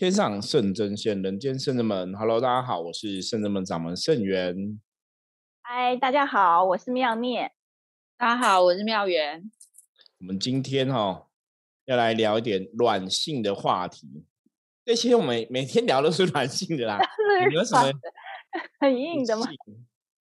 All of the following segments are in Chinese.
天上圣真仙，人间圣人们。Hello，大家好，我是圣人们掌门圣元。嗨，大家好，我是妙念。大家好，我是妙元。我们今天哈要来聊一点软性的话题。对，其实我们每天聊都是软性的啦。有什么很硬的吗？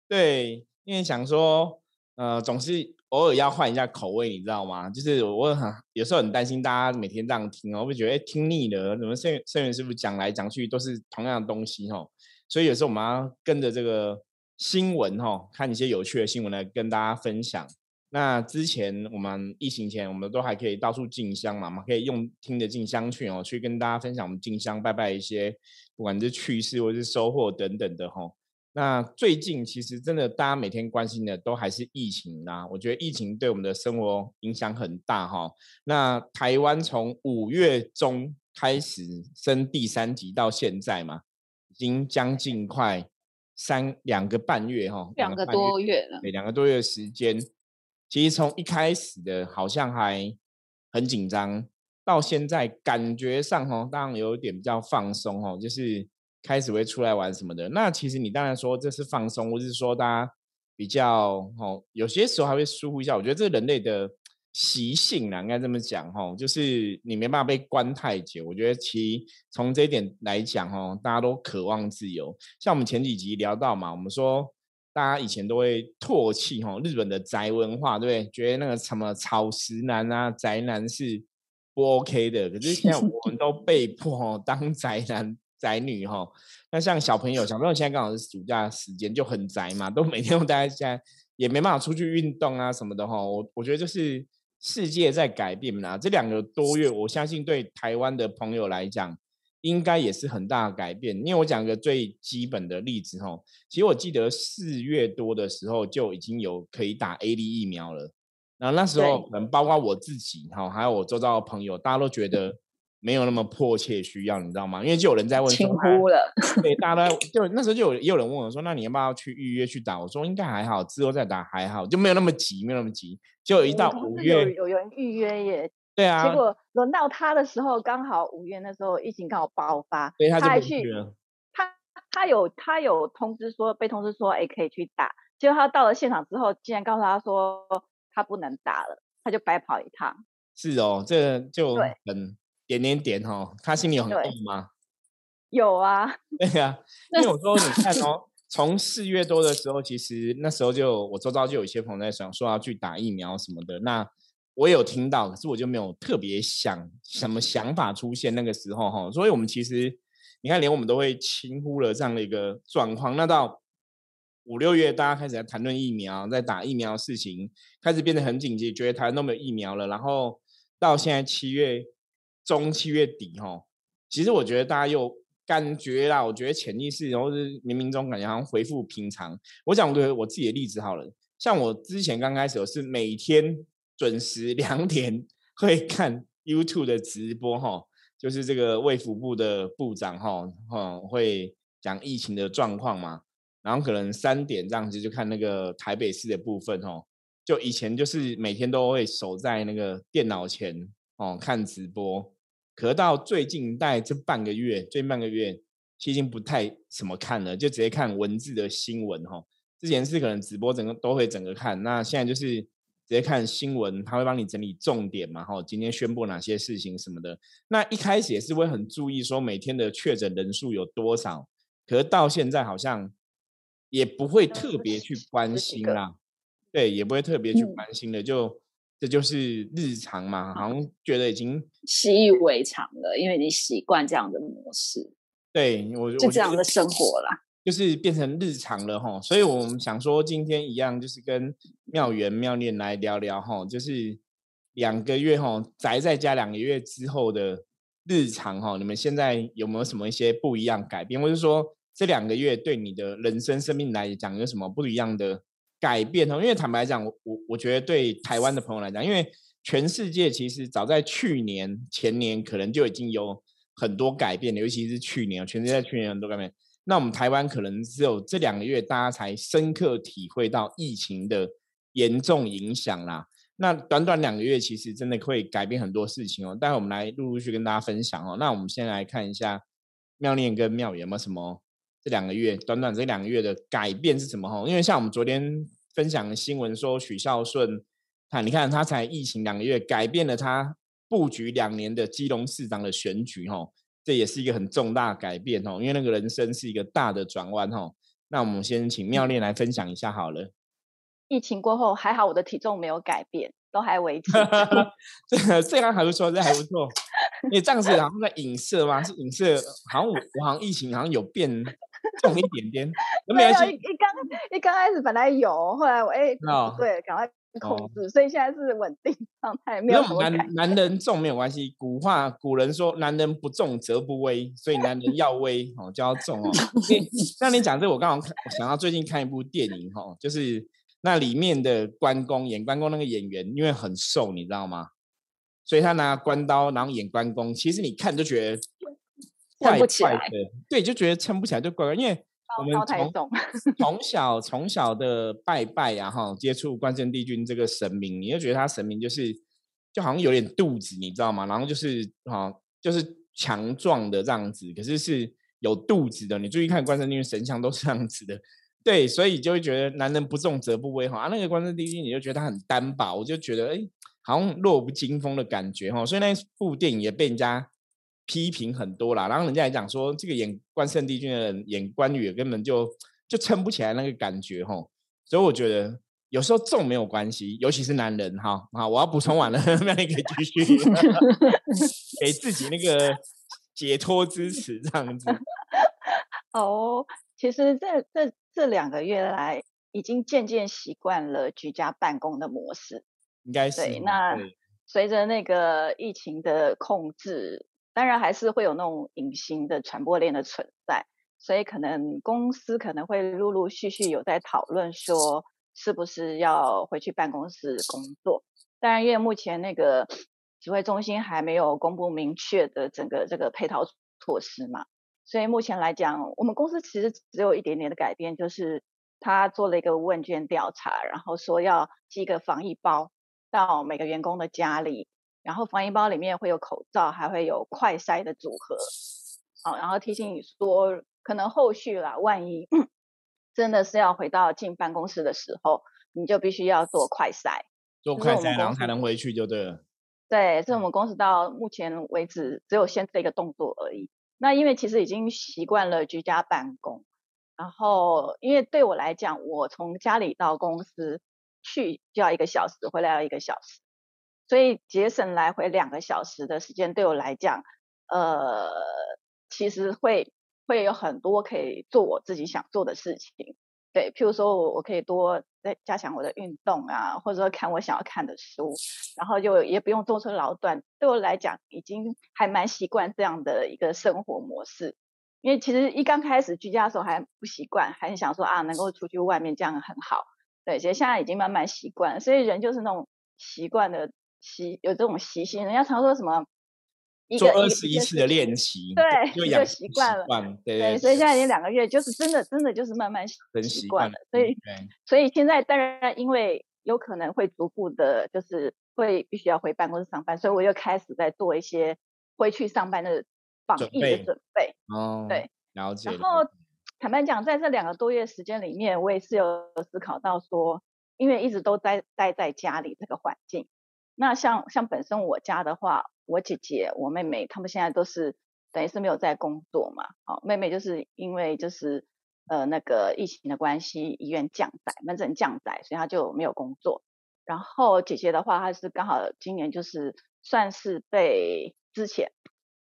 对，因为想说，呃，总是。偶尔要换一下口味，你知道吗？就是我很有时候很担心大家每天这样听哦，我会觉得听腻了。怎么圣圣元师傅讲来讲去都是同样的东西哦？所以有时候我们要跟着这个新闻哈，看一些有趣的新闻来跟大家分享。那之前我们疫情前，我们都还可以到处进香嘛，我们可以用听的进香去哦，去跟大家分享我们进香拜拜一些，不管是趣事或是收获等等的哈。那最近其实真的，大家每天关心的都还是疫情啦。我觉得疫情对我们的生活影响很大哈。那台湾从五月中开始升第三级到现在嘛，已经将近快三两个半月哈，两个多月了。对，两个多月时间，其实从一开始的好像还很紧张，到现在感觉上哈，当然有点比较放松哦，就是。开始会出来玩什么的，那其实你当然说这是放松，或是说大家比较哦，有些时候还会疏忽一下。我觉得这人类的习性啦，应该这么讲哈，就是你没办法被关太久。我觉得其从这一点来讲哦，大家都渴望自由。像我们前几集聊到嘛，我们说大家以前都会唾弃哈日本的宅文化，对不对？觉得那个什么草食男啊、宅男是不 OK 的。可是现在我们都被迫当宅男。宅女哈，那像小朋友，小朋友现在刚好是暑假时间，就很宅嘛，都每天都待在家，也没办法出去运动啊什么的哈。我我觉得就是世界在改变啦，这两个多月，我相信对台湾的朋友来讲，应该也是很大的改变。因为我讲个最基本的例子哈，其实我记得四月多的时候就已经有可以打 A D 疫苗了，然后那时候可能包括我自己哈，还有我周遭的朋友，大家都觉得。没有那么迫切需要，你知道吗？因为就有人在问，轻忽了。对，大家都 就那时候就有也有人问我说：“那你要不要去预约去打？”我说：“应该还好，之后再打还好，就没有那么急，没有那么急。”就一到五月，有有人预约耶。对啊。结果轮到他的时候，刚好五月那时候疫情刚好爆发，他还去。他他有他有通知说被通知说哎可以去打，结果他到了现场之后，竟然告诉他说他不能打了，他就白跑一趟。是哦，这就很。点点点哈，他心里有很痛吗？有啊，对呀，因为我说你看哦，从四月多的时候，其实那时候就我周遭就有一些朋友在想说要去打疫苗什么的，那我有听到，可是我就没有特别想什么想法出现那个时候哈，所以我们其实你看，连我们都会轻忽了这样的一个状况。那到五六月，大家开始在谈论疫苗，在打疫苗的事情，开始变得很紧急，觉得台湾都没有疫苗了，然后到现在七月。中七月底哈，其实我觉得大家又感觉啦，我觉得潜意识，然后是冥冥中感觉好像恢复平常。我讲对我自己的例子好了，像我之前刚开始我是每天准时 两点会看 YouTube 的直播哈，就是这个卫福部的部长哈，哈会讲疫情的状况嘛，然后可能三点这样子就看那个台北市的部分哈，就以前就是每天都会守在那个电脑前哦看直播。可到最近大概这半个月，最近半个月，其实已经不太怎么看了，就直接看文字的新闻哈。之前是可能直播整个都会整个看，那现在就是直接看新闻，他会帮你整理重点嘛哈。今天宣布哪些事情什么的，那一开始也是会很注意说每天的确诊人数有多少，可是到现在好像也不会特别去关心啦，对，也不会特别去关心的就。这就是日常嘛，好像觉得已经习以为常了，因为你习惯这样的模式。对我就这样的生活啦，就是变成日常了哈。所以我们想说，今天一样就是跟妙缘妙念来聊聊哈，就是两个月哈宅在家两个月之后的日常哈，你们现在有没有什么一些不一样改变，或者说这两个月对你的人生生命来讲有什么不一样的？改变哦，因为坦白讲，我我我觉得对台湾的朋友来讲，因为全世界其实早在去年前年可能就已经有很多改变了，尤其是去年，全世界去年很多改变。那我们台湾可能只有这两个月，大家才深刻体会到疫情的严重影响啦。那短短两个月，其实真的会改变很多事情哦。待会我们来陆陆续跟大家分享哦。那我们先来看一下妙念跟妙有没有什么这两个月短短这两个月的改变是什么哈？因为像我们昨天分享的新闻说，许孝顺，看你看他才疫情两个月，改变了他布局两年的基隆市长的选举哦，这也是一个很重大改变哦。因为那个人生是一个大的转弯哦。那我们先请妙念来分享一下好了。疫情过后还好，我的体重没有改变，都还维持。这这样还不错，这还不错。你这样子好像在影射吗？是影射？好像我我好像疫情好像有变重一点点。没有，一刚一刚开始本来有，后来我哎，对，赶快控制，所以现在是稳定状态，没有男男人重没有关系。古话古人说，男人不重则不威，所以男人要威哦就要重哦。那你讲这，我刚好看想到最近看一部电影哈，就是。那里面的关公演关公那个演员，因为很瘦，你知道吗？所以他拿关刀，然后演关公，其实你看就觉得怪怪的，对，就觉得撑不起来，就怪怪。因为我们从 从小从小的拜拜呀，哈，接触关圣帝君这个神明，你就觉得他神明就是就好像有点肚子，你知道吗？然后就是哈，就是强壮的这样子，可是是有肚子的。你注意看关圣帝君神像都是这样子的。对，所以就会觉得男人不重则不威哈啊，那个关圣帝君你就觉得他很单薄，我就觉得哎，好像弱不禁风的感觉哈，所以那部电影也被人家批评很多啦。然后人家还讲说，这个演关圣帝君的人演关羽根本就就撑不起来那个感觉哈。所以我觉得有时候重没有关系，尤其是男人哈。好，我要补充完了，那你可以继续 给自己那个解脱支持这样子。哦，其实这这。这两个月来，已经渐渐习惯了居家办公的模式。应该是对。那随着那个疫情的控制，当然还是会有那种隐形的传播链的存在，所以可能公司可能会陆陆续续有在讨论说，是不是要回去办公室工作。当然，因为目前那个指挥中心还没有公布明确的整个这个配套措施嘛。所以目前来讲，我们公司其实只有一点点的改变，就是他做了一个问卷调查，然后说要寄一个防疫包到每个员工的家里，然后防疫包里面会有口罩，还会有快筛的组合，好，然后提醒你说，可能后续啦，万一 真的是要回到进办公室的时候，你就必须要做快筛，做快筛然后才能回去就对了。对，这是我们公司到目前为止只有先这个动作而已。那因为其实已经习惯了居家办公，然后因为对我来讲，我从家里到公司去就要一个小时，回来要一个小时，所以节省来回两个小时的时间，对我来讲，呃，其实会会有很多可以做我自己想做的事情。对，譬如说我我可以多再加强我的运动啊，或者说看我想要看的书，然后就也不用坐车劳顿。对我来讲，已经还蛮习惯这样的一个生活模式。因为其实一刚开始居家的时候还不习惯，还是想说啊，能够出去外面这样很好。对，其实现在已经慢慢习惯，所以人就是那种习惯的习，有这种习性。人家常说什么？做二十一次的练习，对，就习惯了。对，所以现在已经两个月，就是真的，真的就是慢慢习惯了。所以，所以现在当然因为有可能会逐步的，就是会必须要回办公室上班，所以我又开始在做一些回去上班的防疫的准备。哦，对，了解。然后坦白讲，在这两个多月时间里面，我也是有思考到说，因为一直都待待在家里这个环境，那像像本身我家的话。我姐姐、我妹妹，她们现在都是等于是没有在工作嘛。好，妹妹就是因为就是呃那个疫情的关系，医院降载，门诊降载，所以她就没有工作。然后姐姐的话，她是刚好今年就是算是被之前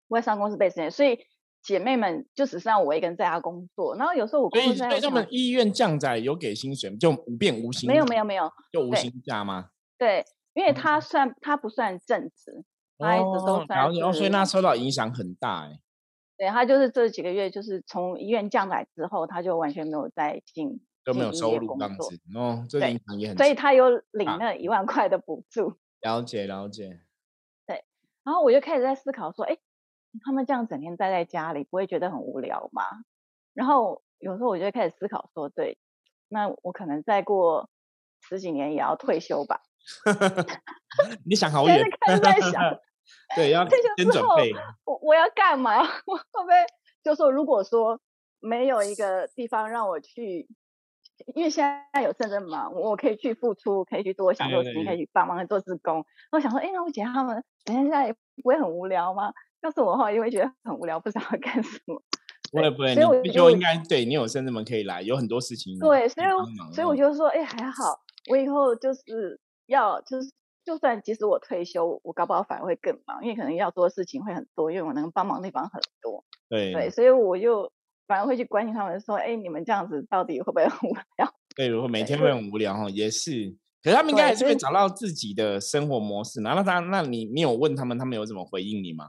外商公司被之前，所以姐妹们就只剩下我一个人在家工作。然后有时候我工作在他们医院降载有给薪水就无变无薪？没有没有没有，就无薪假吗？对，因为他算他不算正职。他一直都在，然后所以那受到影响很大哎。对他就是这几个月，就是从医院降来之后，他就完全没有再进，都没有收入这样子哦，这影响也很。所以他有领那一万块的补助。了解了解。对，然后我就开始在思考说，哎，他们这样整天待在家里，不会觉得很无聊吗？然后有时候我就开始思考说，对，那我可能再过十几年也要退休吧。你想好远，开始在想，对，要先准备。我我要干嘛？我会不会就说，如果说没有一个地方让我去，因为现在有甚至忙，我可以去付出，可以去做想做的事情，可以去帮忙做志工。我想说，哎，那我姐他们等一下也不会很无聊吗？要是我的话，也会觉得很无聊，不知道要干什么。不会不会，你就应该对你有甚至们可以来，有很多事情。对，所以所以我就说，哎，还好，我以后就是要就是。就算即使我退休，我搞不好反而会更忙，因为可能要做的事情会很多，因为我能帮忙的地方很多。对对，所以我就反而会去关心他们，说：“哎，你们这样子到底会不会很无聊？”对，如果每天会很无聊哈，也是。可是他们应该还是会找到自己的生活模式。那他，那你你有问他们，他们有怎么回应你吗？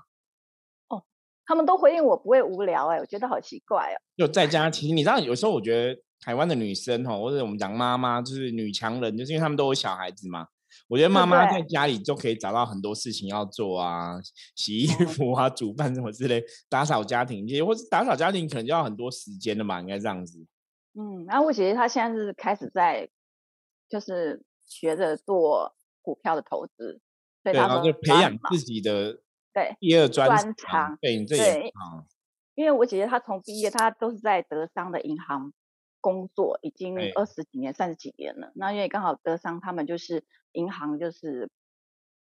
哦，他们都回应我不会无聊哎，我觉得好奇怪哦。就在家，其实你知道，有时候我觉得台湾的女生哈，或者我们讲妈妈，就是女强人，就是因为他们都有小孩子嘛。我觉得妈妈在家里就可以找到很多事情要做啊，洗衣服啊、煮饭什么之类，打扫家庭，也或者打扫家庭可能就要很多时间的嘛，应该这样子。嗯，然后我姐姐她现在是开始在，就是学着做股票的投资，对，然后就培养自己的对第二专长，对，对，因为我姐姐她从毕业，她都是在德商的银行。工作已经二十几年、三十几年了。那因为刚好德商他们就是银行，就是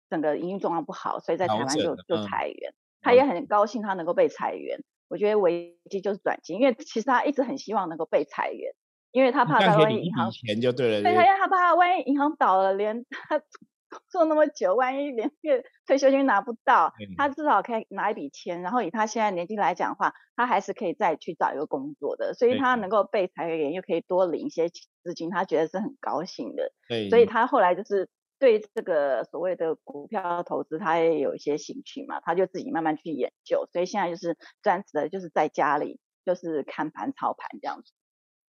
整个营运状况不好，所以在台湾就就裁员。他也很高兴他能够被裁员。我觉得危机就是转机，因为其实他一直很希望能够被裁员，因为他怕他万一银行钱就对了。对，他因为他怕万一银行倒了，连他。做那么久，万一连月退休金拿不到，他至少可以拿一笔钱。然后以他现在年纪来讲的话，他还是可以再去找一个工作的。所以他能够被裁员，又可以多领一些资金，他觉得是很高兴的。对，所以他后来就是对这个所谓的股票投资，他也有一些兴趣嘛，他就自己慢慢去研究。所以现在就是专职的，就是在家里就是看盘操盘这样子。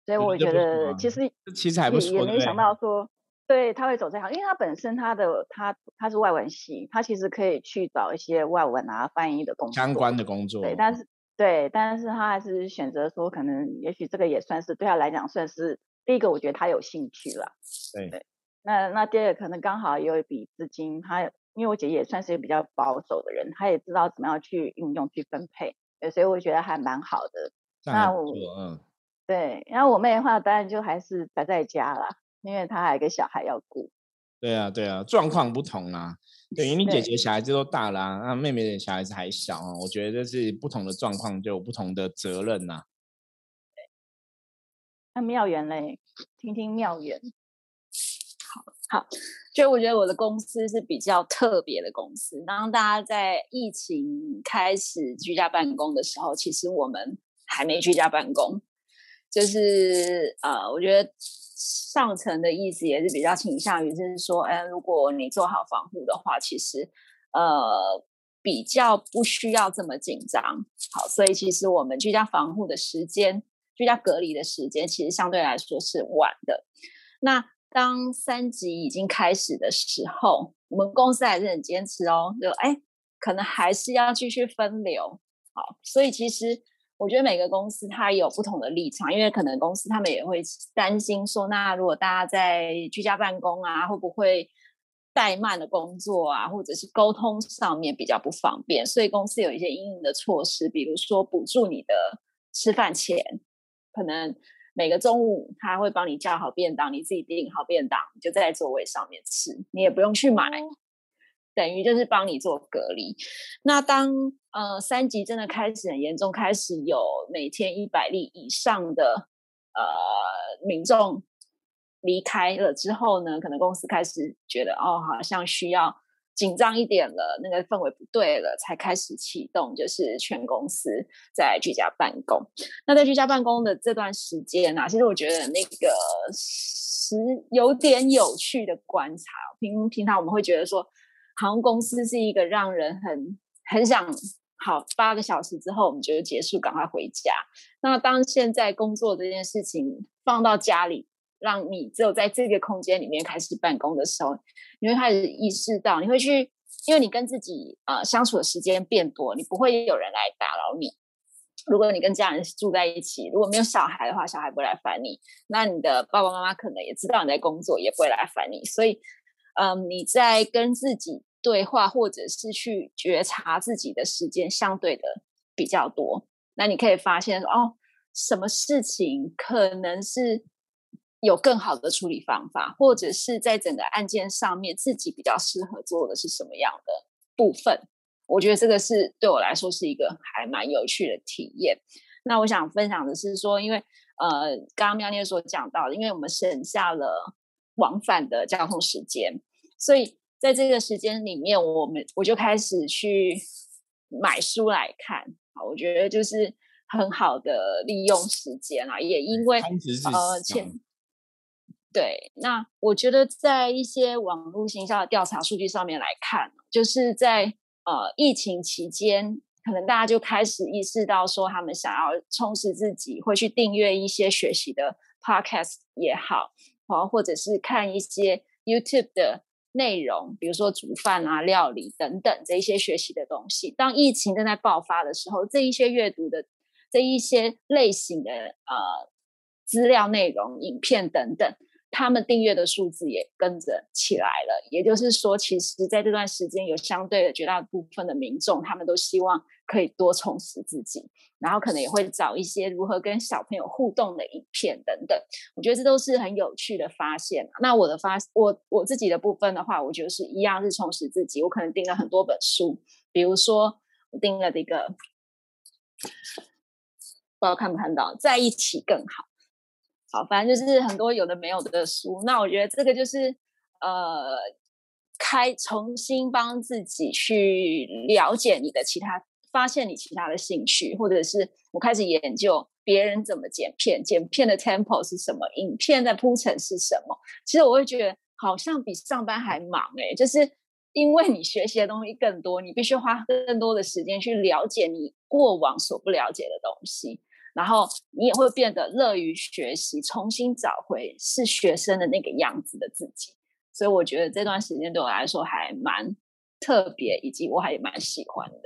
所以我觉得其实其实还不错，也没想到说。对他会走这行，因为他本身他的他他是外文系，他其实可以去找一些外文啊翻译的工作相关的工作。对，但是对，但是他还是选择说，可能也许这个也算是对他来讲算是第一个，我觉得他有兴趣了。对对，那那第二个可能刚好有一笔资金，他因为我姐姐也算是一个比较保守的人，她也知道怎么样去运用去分配，所以我觉得还蛮好的。那我嗯，对，然后我妹的话当然就还是宅在家了。因为他还有个小孩要顾，对啊，对啊，状况不同啊。等于你姐姐小孩子都大了，那妹妹的小孩子还小啊。我觉得这是不同的状况，就有不同的责任呐。那妙缘嘞，听听妙缘。好，好，就我觉得我的公司是比较特别的公司。当大家在疫情开始居家办公的时候，其实我们还没居家办公，就是呃，我觉得。上层的意思也是比较倾向于，就是说，哎，如果你做好防护的话，其实呃比较不需要这么紧张。好，所以其实我们居家防护的时间、居家隔离的时间，其实相对来说是晚的。那当三级已经开始的时候，我们公司还是很坚持哦，就哎，可能还是要继续分流。好，所以其实。我觉得每个公司它有不同的立场，因为可能公司他们也会担心说，那如果大家在居家办公啊，会不会怠慢的工作啊，或者是沟通上面比较不方便，所以公司有一些应应的措施，比如说补助你的吃饭钱，可能每个中午他会帮你叫好便当，你自己订好便当，就在座位上面吃，你也不用去买。等于就是帮你做隔离。那当呃三级真的开始很严重，开始有每天一百例以上的呃民众离开了之后呢，可能公司开始觉得哦，好像需要紧张一点了，那个氛围不对了，才开始启动，就是全公司在居家办公。那在居家办公的这段时间啊，其实我觉得那个是有点有趣的观察。平平常我们会觉得说。航空公司是一个让人很很想好八个小时之后我们就结束，赶快回家。那当现在工作这件事情放到家里，让你只有在这个空间里面开始办公的时候，你会开始意识到，你会去，因为你跟自己呃相处的时间变多，你不会有人来打扰你，如果你跟家人住在一起，如果没有小孩的话，小孩不会来烦你。那你的爸爸妈妈可能也知道你在工作，也不会来烦你。所以，嗯，你在跟自己对话，或者是去觉察自己的时间，相对的比较多。那你可以发现哦，什么事情可能是有更好的处理方法，或者是在整个案件上面自己比较适合做的是什么样的部分。我觉得这个是对我来说是一个还蛮有趣的体验。那我想分享的是说，因为呃，刚刚喵念所讲到的，因为我们省下了往返的交通时间，所以在这个时间里面，我们我就开始去买书来看。啊，我觉得就是很好的利用时间啊，也因为呃，前对，那我觉得在一些网络行销的调查数据上面来看，就是在。呃，疫情期间，可能大家就开始意识到说，他们想要充实自己，会去订阅一些学习的 podcast 也好，啊，或者是看一些 YouTube 的内容，比如说煮饭啊、料理等等这一些学习的东西。当疫情正在爆发的时候，这一些阅读的这一些类型的呃资料内容、影片等等。他们订阅的数字也跟着起来了，也就是说，其实在这段时间有相对的绝大部分的民众，他们都希望可以多充实自己，然后可能也会找一些如何跟小朋友互动的影片等等。我觉得这都是很有趣的发现。那我的发我我自己的部分的话，我觉得是一样是充实自己。我可能订了很多本书，比如说我订了这个，不知道看不看到，在一起更好。好，反正就是很多有的没有的书。那我觉得这个就是呃，开重新帮自己去了解你的其他，发现你其他的兴趣，或者是我开始研究别人怎么剪片，剪片的 tempo 是什么，影片的铺陈是什么。其实我会觉得好像比上班还忙哎，就是因为你学习的东西更多，你必须花更多的时间去了解你过往所不了解的东西。然后你也会变得乐于学习，重新找回是学生的那个样子的自己。所以我觉得这段时间对我来说还蛮特别，以及我还蛮喜欢的。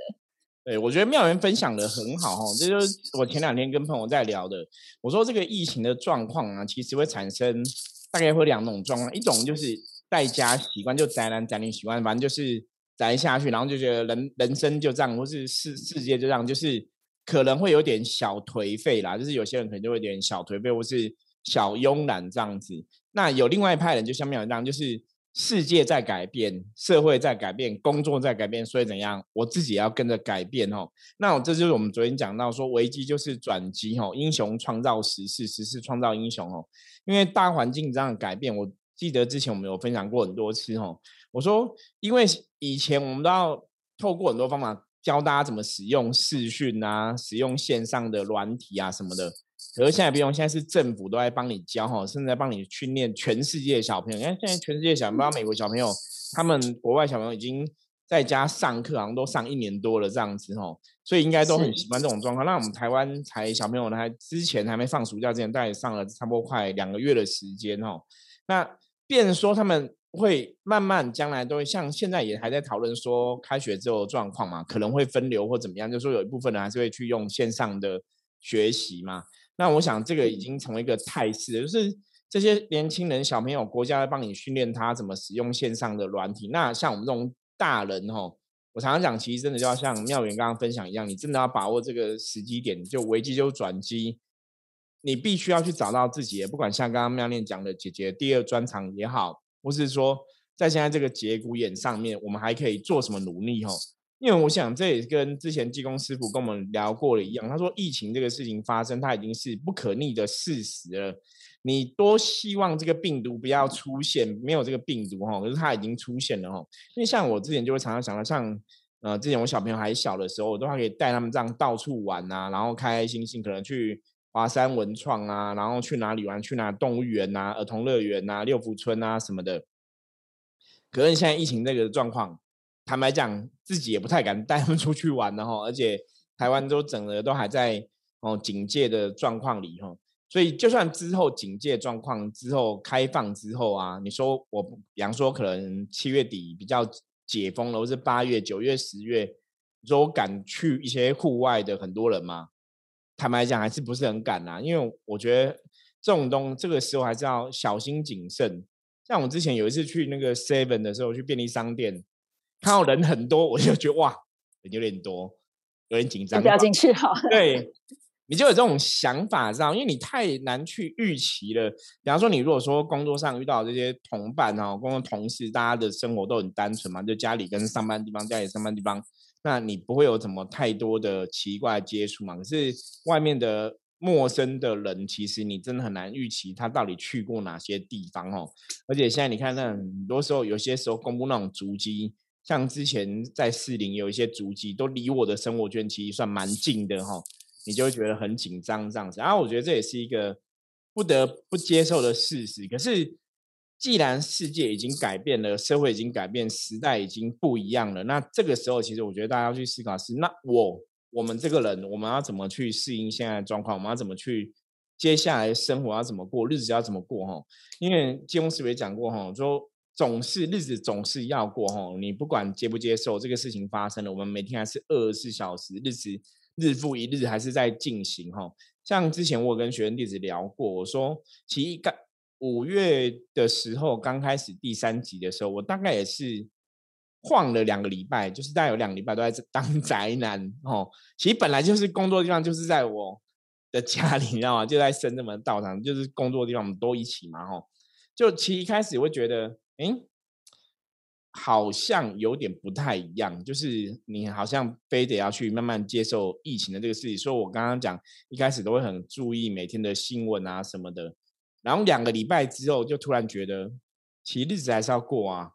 对，我觉得妙元分享的很好哈，这就是我前两天跟朋友在聊的。我说这个疫情的状况啊，其实会产生大概会两种状况，一种就是在家习惯就宅男宅女习惯，反正就是宅下去，然后就觉得人人生就这样，或是世世界就这样，就是。可能会有点小颓废啦，就是有些人可能就会有点小颓废，或是小慵懒这样子。那有另外一派人，就像妙一样，就是世界在改变，社会在改变，工作在改变，所以怎样，我自己要跟着改变哦。那这就是我们昨天讲到说，危机就是转机哦，英雄创造时势，时势创造英雄哦。因为大环境这样改变，我记得之前我们有分享过很多次哦。我说，因为以前我们都要透过很多方法。教大家怎么使用视讯啊，使用线上的软体啊什么的。可是现在不用，现在是政府都在帮你教哈，甚至在帮你训练全世界的小朋友。你看现在全世界小，不知道美国小朋友，他们国外小朋友已经在家上课，好像都上一年多了这样子哈，所以应该都很喜欢这种状况。那我们台湾才小朋友呢，还之前还没放暑假之前，大概上了差不多快两个月的时间哈。那变说他们。会慢慢将来都会像现在也还在讨论说开学之后的状况嘛，可能会分流或怎么样，就说有一部分人还是会去用线上的学习嘛。那我想这个已经成为一个态势，就是这些年轻人小朋友，国家在帮你训练他怎么使用线上的软体。那像我们这种大人哦，我常常讲，其实真的就要像妙元刚刚分享一样，你真的要把握这个时机点，就危机就转机，你必须要去找到自己，不管像刚刚妙念讲的姐姐第二专长也好。或是说，在现在这个节骨眼上面，我们还可以做什么努力？哈，因为我想这也跟之前技工师傅跟我们聊过的一样，他说疫情这个事情发生，它已经是不可逆的事实了。你多希望这个病毒不要出现，没有这个病毒哈，可是它已经出现了哈。因为像我之前就会常常想到，像呃之前我小朋友还小的时候，我都还可以带他们这样到处玩啊，然后开开心心，可能去。华山文创啊，然后去哪里玩？去哪动物园啊、儿童乐园啊、六福村啊什么的。可是现在疫情这个状况，坦白讲，自己也不太敢 带他们出去玩了哈。而且台湾都整个都还在哦警戒的状况里哈。所以就算之后警戒状况之后开放之后啊，你说我比方说可能七月底比较解封了，或是八月、九月、十月，你说我敢去一些户外的很多人吗？坦白讲还是不是很敢啊，因为我觉得这种东这个时候还是要小心谨慎。像我之前有一次去那个 Seven 的时候，去便利商店看到人很多，我就觉得哇，人有点多，有点紧张，不要进去好。对。你就有这种想法，知道？因为你太难去预期了。比方说，你如果说工作上遇到这些同伴哦，工作同事，大家的生活都很单纯嘛，就家里跟上班地方，家里上班地方，那你不会有什么太多的奇怪接触嘛。可是外面的陌生的人，其实你真的很难预期他到底去过哪些地方哦。而且现在你看，那很多时候，有些时候公布那种足迹，像之前在四零有一些足迹，都离我的生活圈其实算蛮近的哈。你就会觉得很紧张这样子，然后我觉得这也是一个不得不接受的事实。可是，既然世界已经改变了，社会已经改变，时代已经不一样了，那这个时候其实我觉得大家要去思考是：那我我们这个人，我们要怎么去适应现在的状况？我们要怎么去接下来生活要怎么过，日子要怎么过？哈，因为金融师也讲过哈，说总是日子总是要过哈，你不管接不接受这个事情发生了，我们每天还是二十四小时日子。日复一日还是在进行哈，像之前我跟学生弟子聊过，我说其实刚五月的时候刚开始第三集的时候，我大概也是晃了两个礼拜，就是大概有两个礼拜都在 当宅男哦。其实本来就是工作地方就是在我的家里，你知道吗？就在深圳门道场，就是工作地方我们都一起嘛哈。就其实一开始会觉得，哎。好像有点不太一样，就是你好像非得要去慢慢接受疫情的这个事情。所以我刚刚讲一开始都会很注意每天的新闻啊什么的，然后两个礼拜之后就突然觉得，其实日子还是要过啊，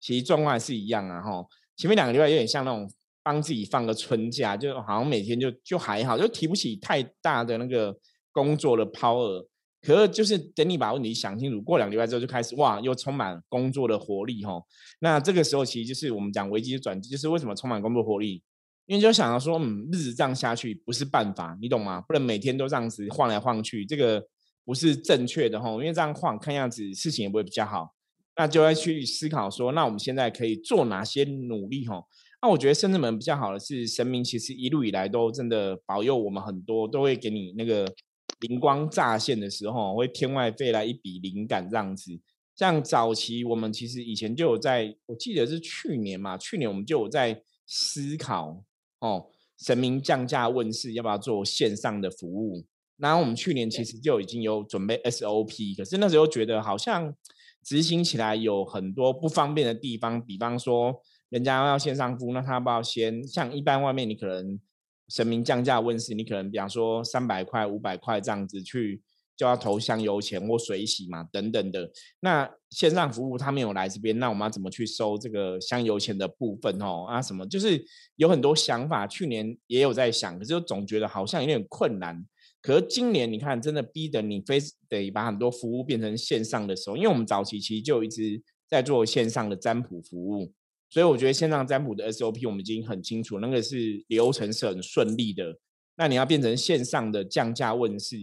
其实状况还是一样啊。哈，前面两个礼拜有点像那种帮自己放个春假，就好像每天就就还好，就提不起太大的那个工作的 power。可是就是等你把问题想清楚，过两个礼拜之后就开始哇，又充满工作的活力哈。那这个时候其实就是我们讲危机的转机，就是为什么充满工作活力？因为就想到说，嗯，日子这样下去不是办法，你懂吗？不能每天都这样子晃来晃去，这个不是正确的哈。因为这样晃，看样子事情也不会比较好。那就要去思考说，那我们现在可以做哪些努力哈？那我觉得深圳门比较好的是，神明其实一路以来都真的保佑我们很多，都会给你那个。灵光乍现的时候，会天外飞来一笔灵感这样子。像早期我们其实以前就有在，我记得是去年嘛，去年我们就有在思考哦，神明降价问世要不要做线上的服务。然后我们去年其实就已经有准备 SOP，可是那时候觉得好像执行起来有很多不方便的地方，比方说人家要线上服务，那他要不要先像一般外面你可能。神明降价问世，你可能比方说三百块、五百块这样子去，就要投香油钱或水洗嘛，等等的。那线上服务他没有来这边，那我们要怎么去收这个香油钱的部分哦？啊，什么就是有很多想法，去年也有在想，可是总觉得好像有点困难。可是今年你看，真的逼得你非得把很多服务变成线上的时候，因为我们早期其实就一直在做线上的占卜服务。所以我觉得线上占卜的 SOP 我们已经很清楚，那个是流程是很顺利的。那你要变成线上的降价问世，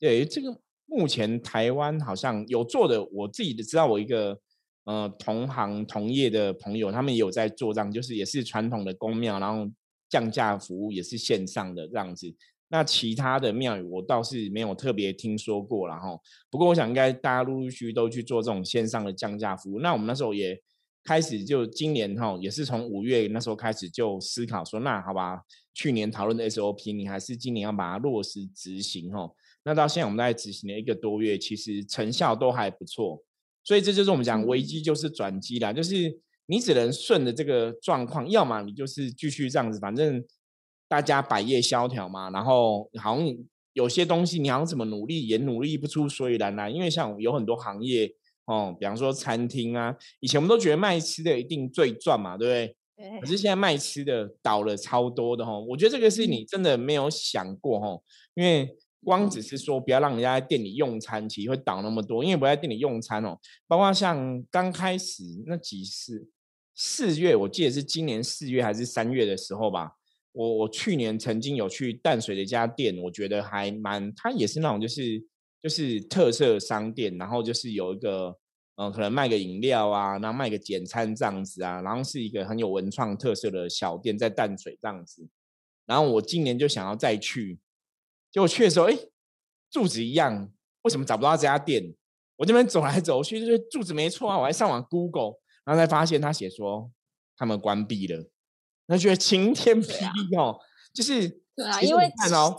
对这个目前台湾好像有做的，我自己的知道我一个呃同行同业的朋友，他们也有在做这样，就是也是传统的公庙，然后降价服务也是线上的这样子。那其他的庙宇我倒是没有特别听说过了哈。不过我想应该大家陆陆续续都去做这种线上的降价服务。那我们那时候也。开始就今年哈，也是从五月那时候开始就思考说，那好吧，去年讨论的 SOP，你还是今年要把它落实执行哈。那到现在我们在执行了一个多月，其实成效都还不错。所以这就是我们讲危机就是转机啦，就是你只能顺着这个状况，要么你就是继续这样子，反正大家百业萧条嘛。然后好像有些东西你好像怎么努力也努力不出所以然来，因为像有很多行业。哦，比方说餐厅啊，以前我们都觉得卖吃的一定最赚嘛，对不对？可是现在卖吃的倒了超多的哈，我觉得这个是你真的没有想过哈，因为光只是说不要让人家在店里用餐，其实会倒那么多，因为不在店里用餐哦。包括像刚开始那几次四月，我记得是今年四月还是三月的时候吧，我我去年曾经有去淡水的一家店，我觉得还蛮，它也是那种就是。就是特色商店，然后就是有一个，嗯，可能卖个饮料啊，然后卖个简餐这样子啊，然后是一个很有文创特色的小店，在淡水这样子。然后我今年就想要再去，结果去的时候，哎，住址一样，为什么找不到这家店？我这边走来走去，就是住址没错啊，我还上网 Google，然后才发现他写说他们关闭了，那觉得晴天霹雳哦，就是对啊，因为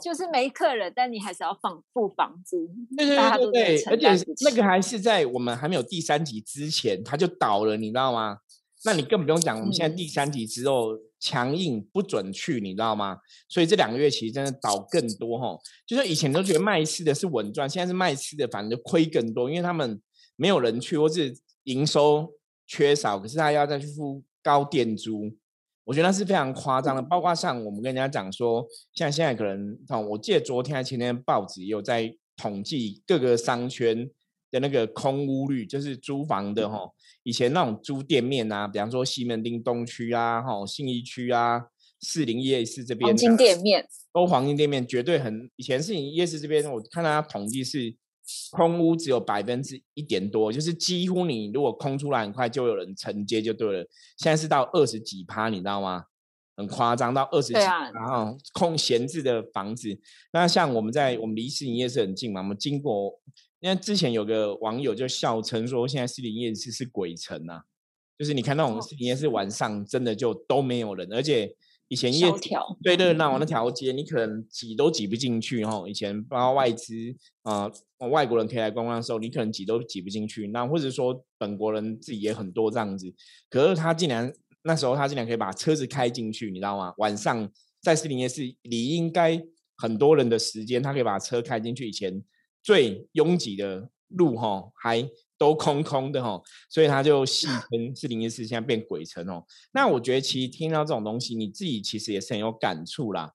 就是没客人，但你还是要放付房租，对对对对，而且那个还是在我们还没有第三集之前，他就倒了，你知道吗？那你更不用讲，我们现在第三集之后强硬不准去，你知道吗？所以这两个月其实真的倒更多哈。就是以前都觉得卖吃的是稳赚，现在是卖吃的反而就亏更多，因为他们没有人去，或是营收缺少，可是他要再去付高店租，我觉得那是非常夸张的。包括像我们跟人家讲说，像现在可能，我记得昨天还前天报纸也有在统计各个商圈。的那个空屋率就是租房的哈，以前那种租店面啊，比方说西门町东区啊、哈信义区啊、四零夜市这边黄金店面，都黄金店面绝对很。以前四零夜市这边，我看他统计是空屋只有百分之一点多，就是几乎你如果空出来很快就有人承接就对了。现在是到二十几趴，你知道吗？很夸张，到二十几，然后空闲置的房子。那像我们在我们离士林夜市很近嘛，我们经过。因为之前有个网友就笑称说，现在市林夜市是鬼城啊，就是你看那种市营夜市晚上真的就都没有人，而且以前夜对热闹那条街你可能挤都挤不进去哈。以前包括外资啊外国人可以来观光的时候，你可能挤都挤不进去。那或者说本国人自己也很多这样子，可是他竟然那时候他竟然可以把车子开进去，你知道吗？晚上在士林夜市理应该很多人的时间，他可以把车开进去。以前。最拥挤的路哈，还都空空的哈，所以他就戏称 四零一四现在变鬼城哦。那我觉得其实听到这种东西，你自己其实也是很有感触啦。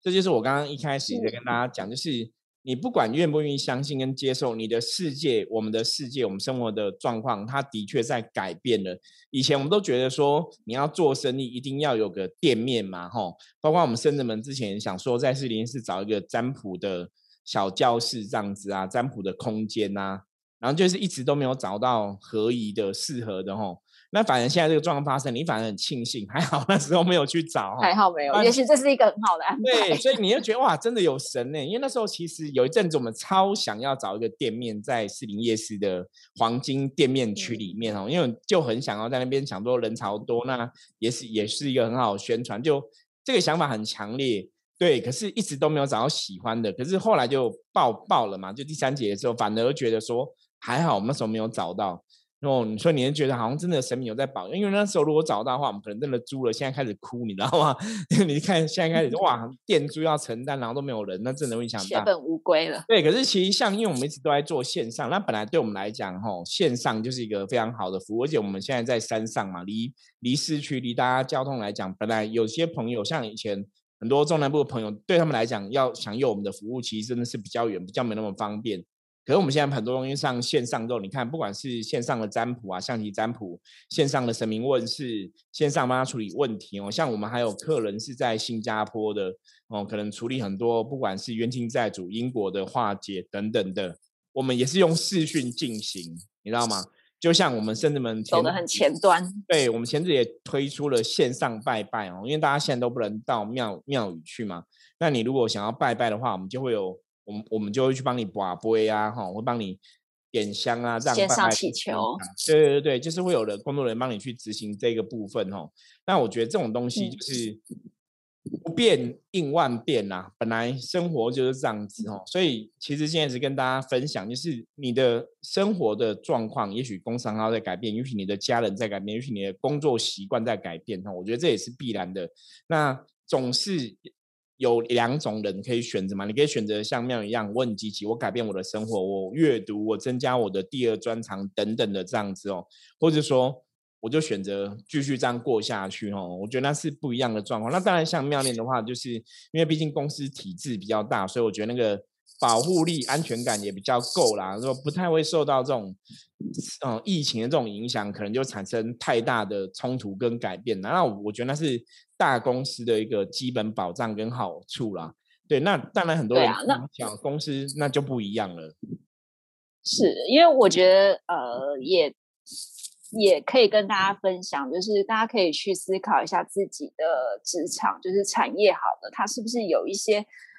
这就是我刚刚一开始在跟大家讲，就是你不管愿不愿意相信跟接受，你的世界，我们的世界，我们生活的状况，它的确在改变了。以前我们都觉得说，你要做生意一定要有个店面嘛，哈，包括我们深圳门之前想说在四零一四找一个占卜的。小教室这样子啊，占卜的空间呐，然后就是一直都没有找到合宜的、适合的吼。那反正现在这个状况发生，你反而很庆幸，还好那时候没有去找，还好没有。也许这是一个很好的安排。对，所以你就觉得哇，真的有神呢。因为那时候其实有一阵子，我们超想要找一个店面在士林夜市的黄金店面区里面哦，因为就很想要在那边，想说人潮多，那也是也是一个很好的宣传，就这个想法很强烈。对，可是一直都没有找到喜欢的，可是后来就爆爆了嘛，就第三节的时候，反而觉得说还好，我们那时候没有找到。然后你说你是觉得好像真的神明有在保佑，因为那时候如果找到的话，我们可能真的租了，现在开始哭，你知道吗？你看现在开始哇，店租要承担，然后都没有人，那真的会想血本无归了。对，可是其实像因为我们一直都在做线上，那本来对我们来讲，吼线上就是一个非常好的服务，而且我们现在在山上嘛，离离市区离大家交通来讲，本来有些朋友像以前。很多中南部的朋友对他们来讲，要享用我们的服务，其实真的是比较远，比较没那么方便。可是我们现在很多东西上线上之后，你看，不管是线上的占卜啊、象棋占卜，线上的神明问世，线上帮他处理问题哦。像我们还有客人是在新加坡的哦，可能处理很多，不管是冤亲债主、因果的化解等等的，我们也是用视讯进行，你知道吗？就像我们甚至们走的很前端，对我们前子也推出了线上拜拜哦，因为大家现在都不能到庙庙宇去嘛。那你如果想要拜拜的话，我们就会有，我们我们就会去帮你把杯啊，哈，会帮你点香啊，这样线上祈求。对对对就是会有的工作人员帮你去执行这个部分哦。那我觉得这种东西就是。不变应万变呐，本来生活就是这样子哦，所以其实现在是跟大家分享，就是你的生活的状况，也许工商号在改变，也许你的家人在改变，也许你的工作习惯在改变哈，我觉得这也是必然的。那总是有两种人可以选择嘛，你可以选择像妙一样，我很积极，我改变我的生活，我阅读，我增加我的第二专长等等的这样子哦，或者说。我就选择继续这样过下去哦，我觉得那是不一样的状况。那当然，像妙念的话，就是因为毕竟公司体制比较大，所以我觉得那个保护力、安全感也比较够啦，说不太会受到这种嗯疫情的这种影响，可能就产生太大的冲突跟改变。那我觉得那是大公司的一个基本保障跟好处啦。对，那当然很多人讲公司那就不一样了。是因为我觉得呃也。也可以跟大家分享，就是大家可以去思考一下自己的职场，就是产业好的，它是不是有一些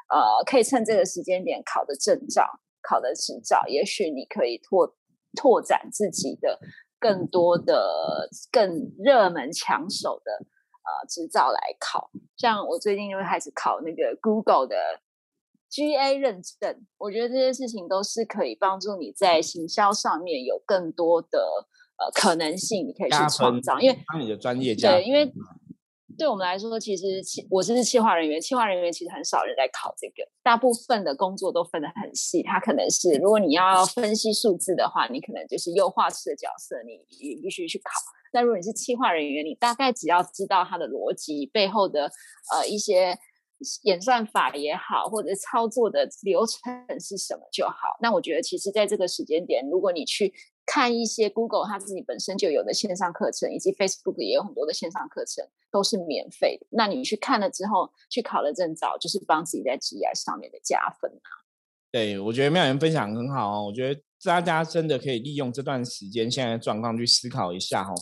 呃，可以趁这个时间点考的证照、考的执照，也许你可以拓拓展自己的更多的、更热门抢手的呃执照来考。像我最近就开始考那个 Google 的 GA 认证，我觉得这些事情都是可以帮助你在行销上面有更多的呃可能性，你可以去创造，因为帮你的专业对，因为。对我们来说，其实企我是企划人员，企划人员其实很少人在考这个，大部分的工作都分得很细。它可能是，如果你要分析数字的话，你可能就是优化师的角色，你你必须去考。但如果你是企划人员，你大概只要知道它的逻辑背后的呃一些演算法也好，或者操作的流程是什么就好。那我觉得，其实在这个时间点，如果你去。看一些 Google 它自己本身就有的线上课程，以及 Facebook 也有很多的线上课程，都是免费的。那你去看了之后，去考了证照，就是帮自己在职业上面的加分啊。对，我觉得妙言分享很好哦。我觉得大家真的可以利用这段时间现在的状况去思考一下哦。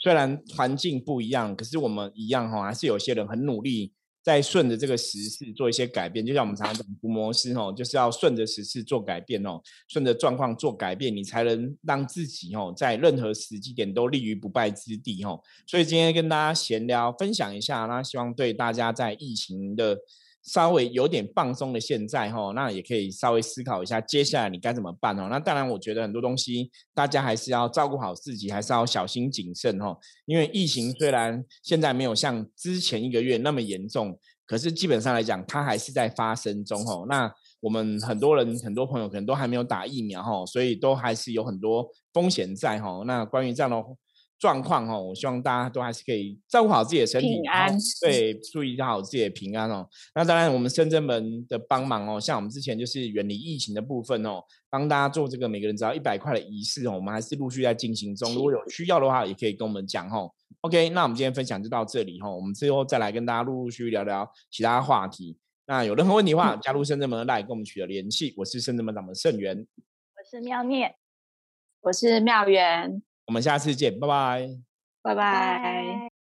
虽然环境不一样，可是我们一样哈，还是有些人很努力。在顺着这个时事做一些改变，就像我们常常讲“模式”哦，就是要顺着时事做改变哦，顺着状况做改变，你才能让自己哦，在任何时机点都立于不败之地哦。所以今天跟大家闲聊分享一下，那希望对大家在疫情的。稍微有点放松的现在哈，那也可以稍微思考一下接下来你该怎么办哦。那当然，我觉得很多东西大家还是要照顾好自己，还是要小心谨慎哈。因为疫情虽然现在没有像之前一个月那么严重，可是基本上来讲，它还是在发生中哦。那我们很多人、很多朋友可能都还没有打疫苗哈，所以都还是有很多风险在哈。那关于这样的。状况哦，我希望大家都还是可以照顾好自己的身体，平安对，注意好自己的平安哦。那当然，我们深圳门的帮忙哦，像我们之前就是远离疫情的部分哦，帮大家做这个每个人只要一百块的仪式哦，我们还是陆续在进行中。如果有需要的话，也可以跟我们讲哦。OK，那我们今天分享就到这里哦，我们最后再来跟大家陆陆续续聊聊其他话题。那有任何问题的话，加入深圳门来跟我们取得联系。我是深圳门掌门盛元，我是妙念，我是妙元。我们下次见，拜拜，拜拜。